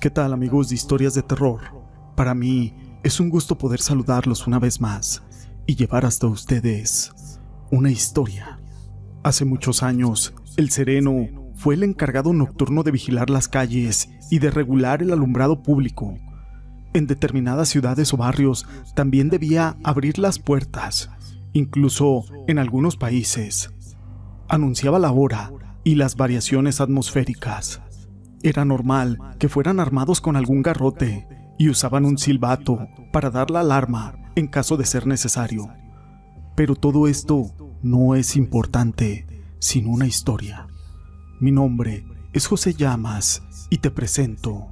¿Qué tal amigos de historias de terror? Para mí es un gusto poder saludarlos una vez más y llevar hasta ustedes una historia. Hace muchos años, el Sereno fue el encargado nocturno de vigilar las calles y de regular el alumbrado público. En determinadas ciudades o barrios también debía abrir las puertas, incluso en algunos países. Anunciaba la hora y las variaciones atmosféricas. Era normal que fueran armados con algún garrote y usaban un silbato para dar la alarma en caso de ser necesario. Pero todo esto no es importante sin una historia. Mi nombre es José Llamas y te presento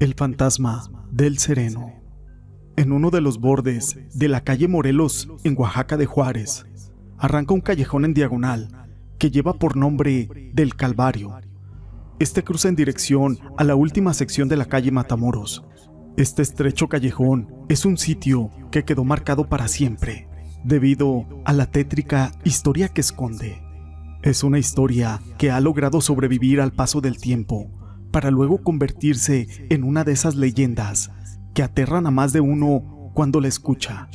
El fantasma del Sereno. En uno de los bordes de la calle Morelos en Oaxaca de Juárez, arranca un callejón en diagonal que lleva por nombre del Calvario este cruza en dirección a la última sección de la calle Matamoros. Este estrecho callejón es un sitio que quedó marcado para siempre, debido a la tétrica historia que esconde. Es una historia que ha logrado sobrevivir al paso del tiempo, para luego convertirse en una de esas leyendas que aterran a más de uno cuando la escucha.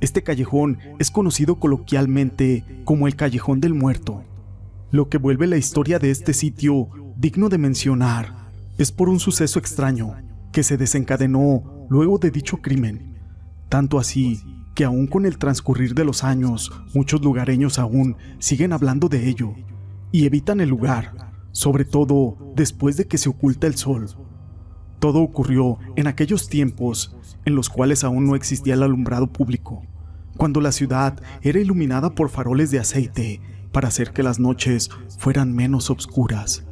Este callejón es conocido coloquialmente como el Callejón del Muerto, lo que vuelve la historia de este sitio digno de mencionar es por un suceso extraño que se desencadenó luego de dicho crimen, tanto así que aún con el transcurrir de los años muchos lugareños aún siguen hablando de ello y evitan el lugar, sobre todo después de que se oculta el sol. Todo ocurrió en aquellos tiempos en los cuales aún no existía el alumbrado público, cuando la ciudad era iluminada por faroles de aceite para hacer que las noches fueran menos oscuras.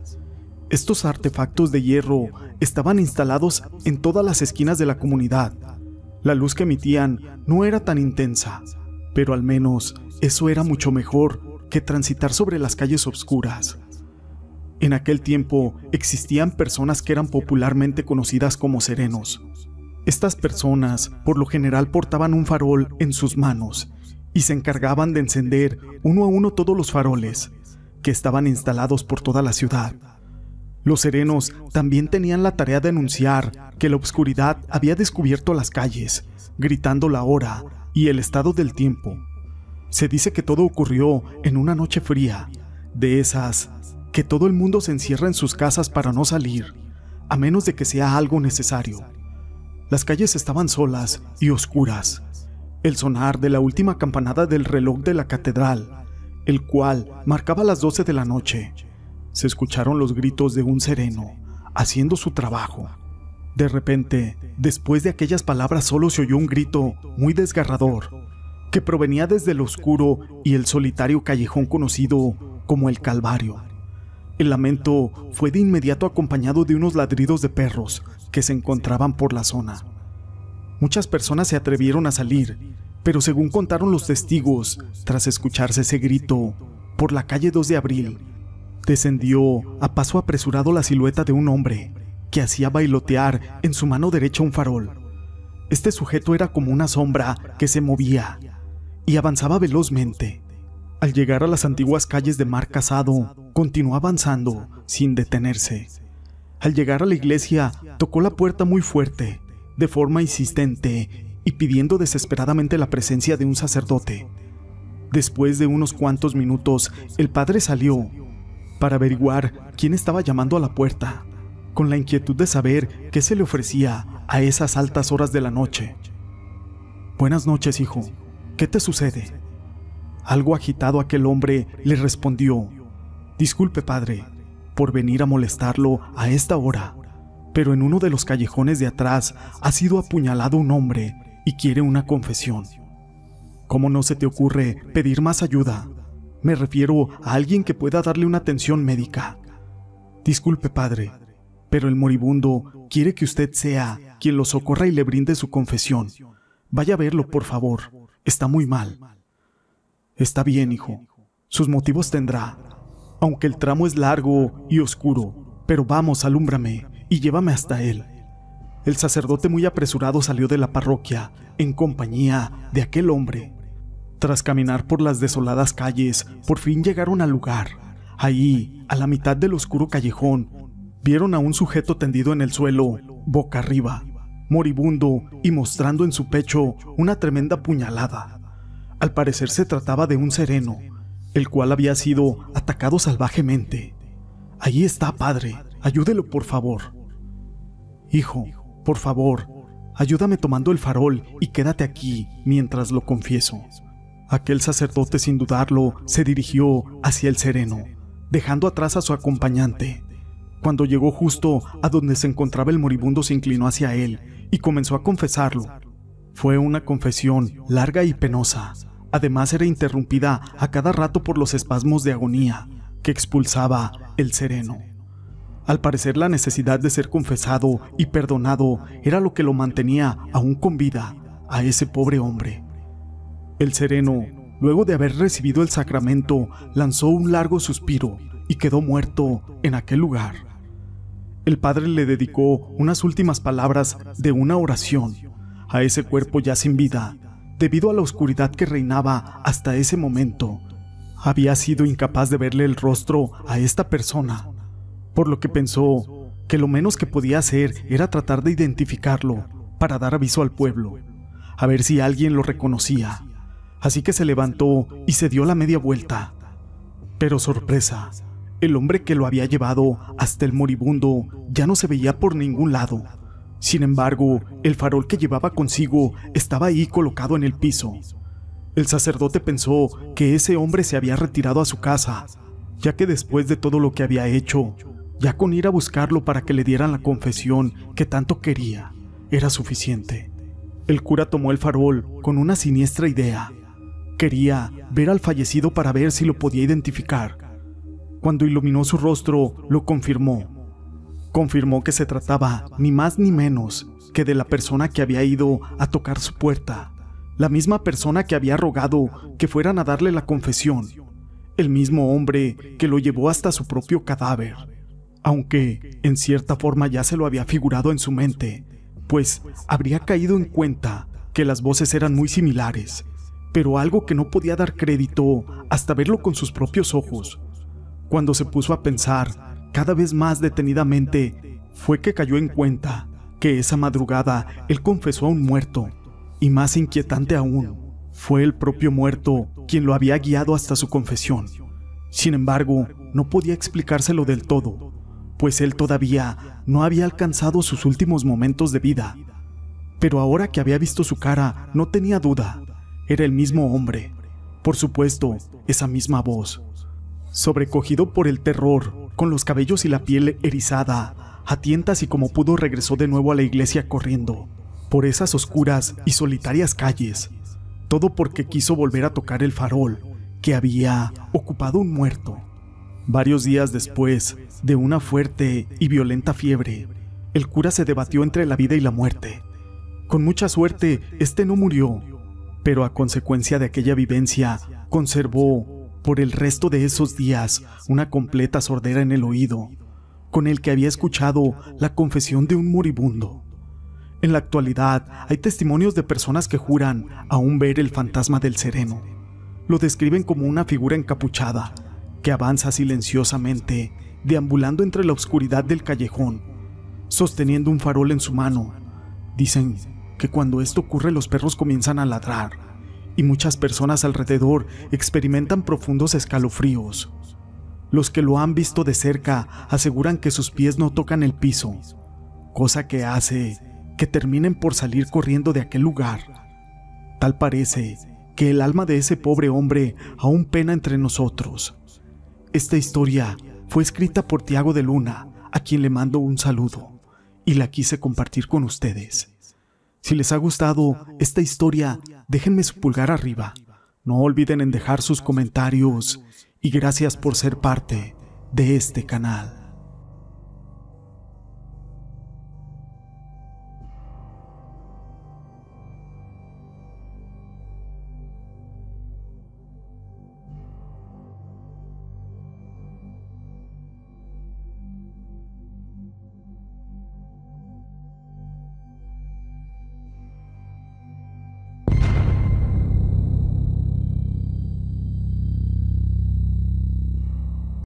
Estos artefactos de hierro estaban instalados en todas las esquinas de la comunidad. La luz que emitían no era tan intensa, pero al menos eso era mucho mejor que transitar sobre las calles oscuras. En aquel tiempo existían personas que eran popularmente conocidas como serenos. Estas personas por lo general portaban un farol en sus manos y se encargaban de encender uno a uno todos los faroles que estaban instalados por toda la ciudad. Los serenos también tenían la tarea de anunciar que la oscuridad había descubierto las calles, gritando la hora y el estado del tiempo. Se dice que todo ocurrió en una noche fría, de esas que todo el mundo se encierra en sus casas para no salir, a menos de que sea algo necesario. Las calles estaban solas y oscuras. El sonar de la última campanada del reloj de la catedral, el cual marcaba las doce de la noche, se escucharon los gritos de un sereno, haciendo su trabajo. De repente, después de aquellas palabras solo se oyó un grito muy desgarrador, que provenía desde el oscuro y el solitario callejón conocido como el Calvario. El lamento fue de inmediato acompañado de unos ladridos de perros que se encontraban por la zona. Muchas personas se atrevieron a salir, pero según contaron los testigos, tras escucharse ese grito, por la calle 2 de abril, Descendió a paso apresurado la silueta de un hombre que hacía bailotear en su mano derecha un farol. Este sujeto era como una sombra que se movía y avanzaba velozmente. Al llegar a las antiguas calles de Mar Casado, continuó avanzando sin detenerse. Al llegar a la iglesia, tocó la puerta muy fuerte, de forma insistente y pidiendo desesperadamente la presencia de un sacerdote. Después de unos cuantos minutos, el padre salió para averiguar quién estaba llamando a la puerta, con la inquietud de saber qué se le ofrecía a esas altas horas de la noche. Buenas noches, hijo. ¿Qué te sucede? Algo agitado aquel hombre le respondió, Disculpe, padre, por venir a molestarlo a esta hora, pero en uno de los callejones de atrás ha sido apuñalado un hombre y quiere una confesión. ¿Cómo no se te ocurre pedir más ayuda? Me refiero a alguien que pueda darle una atención médica. Disculpe, padre, pero el moribundo quiere que usted sea quien lo socorra y le brinde su confesión. Vaya a verlo, por favor. Está muy mal. Está bien, hijo. Sus motivos tendrá. Aunque el tramo es largo y oscuro, pero vamos, alúmbrame y llévame hasta él. El sacerdote muy apresurado salió de la parroquia en compañía de aquel hombre tras caminar por las desoladas calles, por fin llegaron al lugar. Ahí, a la mitad del oscuro callejón, vieron a un sujeto tendido en el suelo, boca arriba, moribundo y mostrando en su pecho una tremenda puñalada. Al parecer se trataba de un sereno, el cual había sido atacado salvajemente. Allí está, padre, ayúdelo por favor. Hijo, por favor, ayúdame tomando el farol y quédate aquí mientras lo confieso. Aquel sacerdote sin dudarlo se dirigió hacia el sereno, dejando atrás a su acompañante. Cuando llegó justo a donde se encontraba el moribundo se inclinó hacia él y comenzó a confesarlo. Fue una confesión larga y penosa. Además era interrumpida a cada rato por los espasmos de agonía que expulsaba el sereno. Al parecer la necesidad de ser confesado y perdonado era lo que lo mantenía aún con vida a ese pobre hombre. El sereno, luego de haber recibido el sacramento, lanzó un largo suspiro y quedó muerto en aquel lugar. El padre le dedicó unas últimas palabras de una oración a ese cuerpo ya sin vida, debido a la oscuridad que reinaba hasta ese momento. Había sido incapaz de verle el rostro a esta persona, por lo que pensó que lo menos que podía hacer era tratar de identificarlo para dar aviso al pueblo, a ver si alguien lo reconocía. Así que se levantó y se dio la media vuelta. Pero sorpresa, el hombre que lo había llevado hasta el moribundo ya no se veía por ningún lado. Sin embargo, el farol que llevaba consigo estaba ahí colocado en el piso. El sacerdote pensó que ese hombre se había retirado a su casa, ya que después de todo lo que había hecho, ya con ir a buscarlo para que le dieran la confesión que tanto quería, era suficiente. El cura tomó el farol con una siniestra idea. Quería ver al fallecido para ver si lo podía identificar. Cuando iluminó su rostro, lo confirmó. Confirmó que se trataba ni más ni menos que de la persona que había ido a tocar su puerta, la misma persona que había rogado que fueran a darle la confesión, el mismo hombre que lo llevó hasta su propio cadáver, aunque en cierta forma ya se lo había figurado en su mente, pues habría caído en cuenta que las voces eran muy similares pero algo que no podía dar crédito hasta verlo con sus propios ojos. Cuando se puso a pensar cada vez más detenidamente, fue que cayó en cuenta que esa madrugada él confesó a un muerto, y más inquietante aún, fue el propio muerto quien lo había guiado hasta su confesión. Sin embargo, no podía explicárselo del todo, pues él todavía no había alcanzado sus últimos momentos de vida. Pero ahora que había visto su cara, no tenía duda era el mismo hombre. Por supuesto, esa misma voz. Sobrecogido por el terror, con los cabellos y la piel erizada, a tientas y como pudo regresó de nuevo a la iglesia corriendo, por esas oscuras y solitarias calles, todo porque quiso volver a tocar el farol que había ocupado un muerto. Varios días después de una fuerte y violenta fiebre, el cura se debatió entre la vida y la muerte. Con mucha suerte, este no murió, pero a consecuencia de aquella vivencia conservó por el resto de esos días una completa sordera en el oído, con el que había escuchado la confesión de un moribundo. En la actualidad hay testimonios de personas que juran aún ver el fantasma del sereno. Lo describen como una figura encapuchada que avanza silenciosamente, deambulando entre la oscuridad del callejón, sosteniendo un farol en su mano. Dicen que cuando esto ocurre los perros comienzan a ladrar y muchas personas alrededor experimentan profundos escalofríos. Los que lo han visto de cerca aseguran que sus pies no tocan el piso, cosa que hace que terminen por salir corriendo de aquel lugar. Tal parece que el alma de ese pobre hombre aún pena entre nosotros. Esta historia fue escrita por Tiago de Luna, a quien le mando un saludo, y la quise compartir con ustedes. Si les ha gustado esta historia, déjenme su pulgar arriba. No olviden en dejar sus comentarios y gracias por ser parte de este canal.